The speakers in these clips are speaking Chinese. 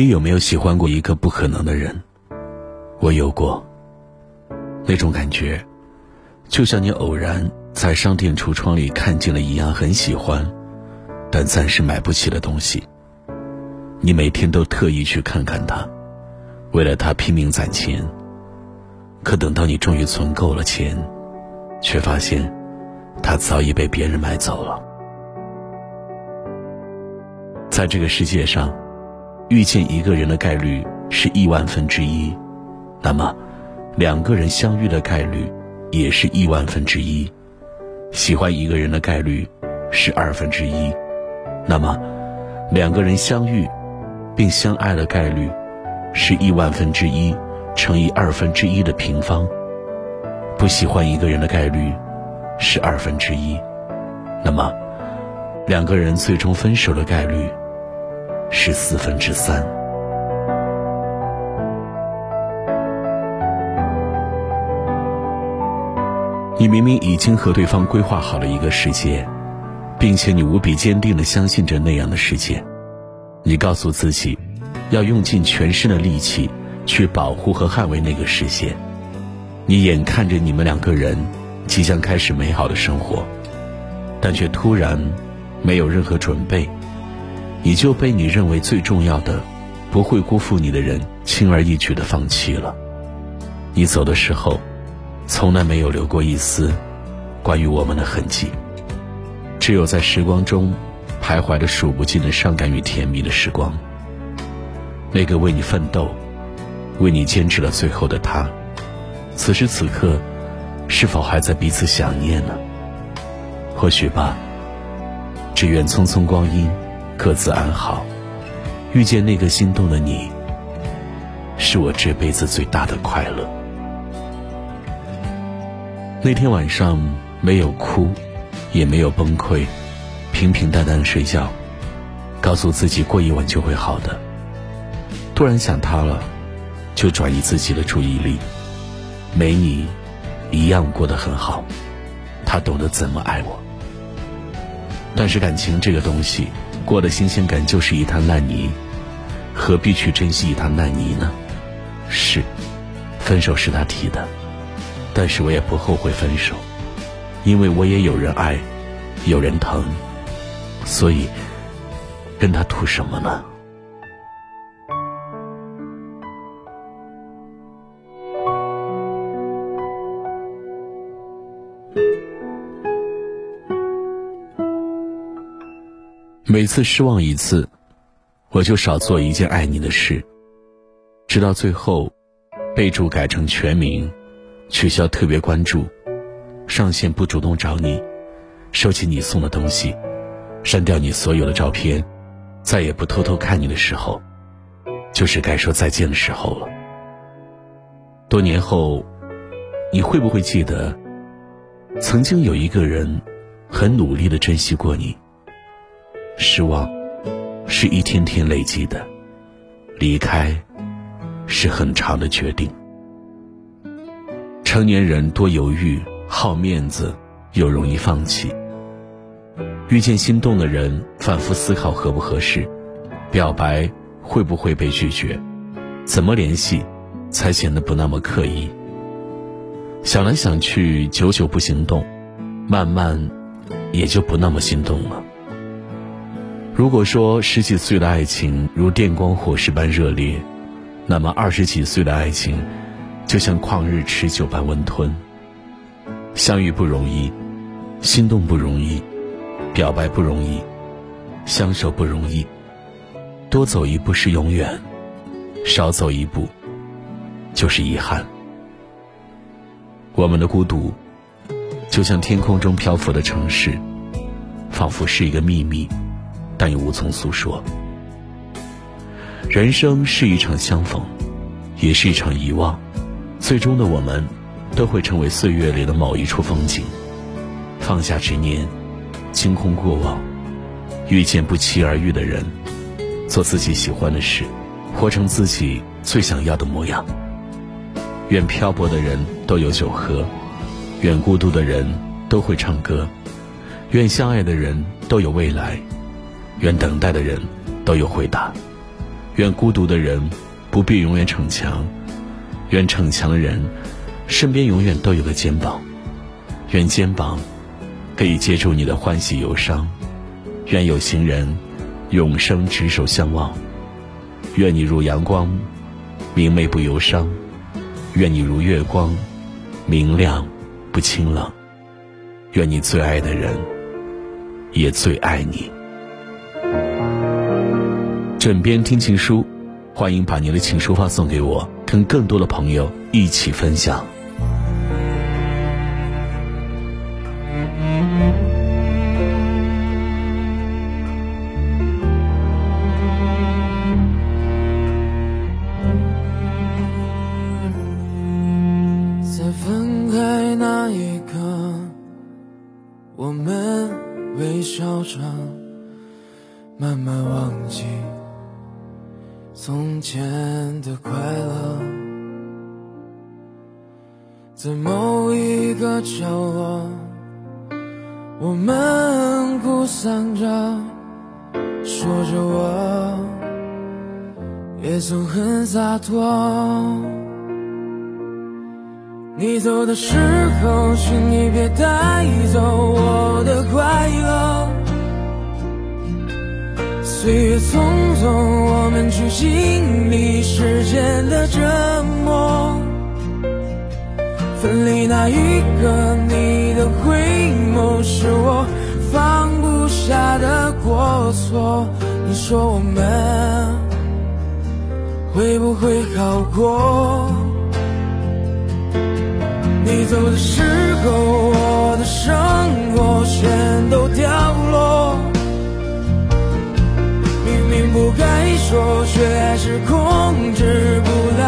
你有没有喜欢过一个不可能的人？我有过。那种感觉，就像你偶然在商店橱窗里看见了一样很喜欢，但暂时买不起的东西。你每天都特意去看看它，为了它拼命攒钱。可等到你终于存够了钱，却发现，它早已被别人买走了。在这个世界上。遇见一个人的概率是亿万分之一，那么两个人相遇的概率也是亿万分之一。喜欢一个人的概率是二分之一，那么两个人相遇并相爱的概率是亿万分之一乘以二分之一的平方。不喜欢一个人的概率是二分之一，那么两个人最终分手的概率。是四分之三。你明明已经和对方规划好了一个世界，并且你无比坚定的相信着那样的世界，你告诉自己，要用尽全身的力气去保护和捍卫那个世界。你眼看着你们两个人即将开始美好的生活，但却突然没有任何准备。你就被你认为最重要的、不会辜负你的人轻而易举的放弃了。你走的时候，从来没有留过一丝关于我们的痕迹，只有在时光中徘徊着数不尽的伤感与甜蜜的时光。那个为你奋斗、为你坚持了最后的他，此时此刻，是否还在彼此想念呢？或许吧。只愿匆匆光阴。各自安好，遇见那个心动的你，是我这辈子最大的快乐。那天晚上没有哭，也没有崩溃，平平淡淡的睡觉，告诉自己过一晚就会好的。突然想他了，就转移自己的注意力，没你，一样过得很好。他懂得怎么爱我，但是感情这个东西。过的新鲜感就是一滩烂泥，何必去珍惜一滩烂泥呢？是，分手是他提的，但是我也不后悔分手，因为我也有人爱，有人疼，所以跟他图什么呢？每次失望一次，我就少做一件爱你的事。直到最后，备注改成全名，取消特别关注，上线不主动找你，收起你送的东西，删掉你所有的照片，再也不偷偷看你的时候，就是该说再见的时候了。多年后，你会不会记得，曾经有一个人，很努力的珍惜过你？失望，是一天天累积的；离开，是很长的决定。成年人多犹豫，好面子，又容易放弃。遇见心动的人，反复思考合不合适，表白会不会被拒绝，怎么联系，才显得不那么刻意。想来想去，久久不行动，慢慢，也就不那么心动了。如果说十几岁的爱情如电光火石般热烈，那么二十几岁的爱情，就像旷日持久般温吞。相遇不容易，心动不容易，表白不容易，相守不容易，多走一步是永远，少走一步就是遗憾。我们的孤独，就像天空中漂浮的城市，仿佛是一个秘密，但又无从诉说。人生是一场相逢，也是一场遗忘。最终的我们，都会成为岁月里的某一处风景。放下执念，清空过往，遇见不期而遇的人，做自己喜欢的事，活成自己最想要的模样。愿漂泊的人都有酒喝，愿孤独的人都会唱歌，愿相爱的人都有未来，愿等待的人都有回答，愿孤独的人不必永远逞强，愿逞强的人身边永远都有个肩膀，愿肩膀可以接住你的欢喜忧伤，愿有情人永生执手相望，愿你如阳光，明媚不忧伤。愿你如月光，明亮不清冷。愿你最爱的人也最爱你。枕边听情书，欢迎把您的情书发送给我，跟更多的朋友一起分享。从前的快乐，在某一个角落，我们哭丧着，说着我也曾很洒脱。你走的时候，请你别带走我的快乐。岁月匆匆，我们去经历时间的折磨。分离那一刻，你的回眸是我放不下的过错。你说我们会不会好过？你走的时候，我的生活全都掉落。不该说，却是控制不了。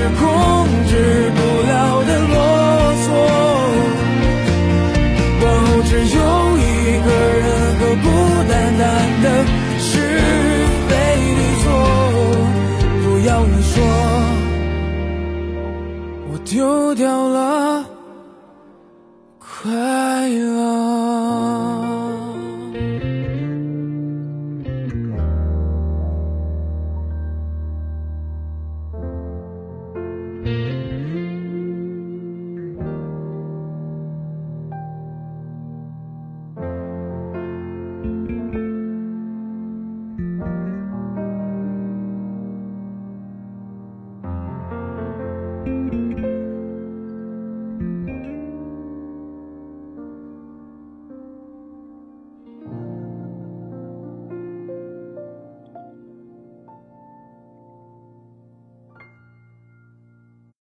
是控制不了的啰嗦往后只有一个人和孤单单的是非对错不要你说我丢掉了快乐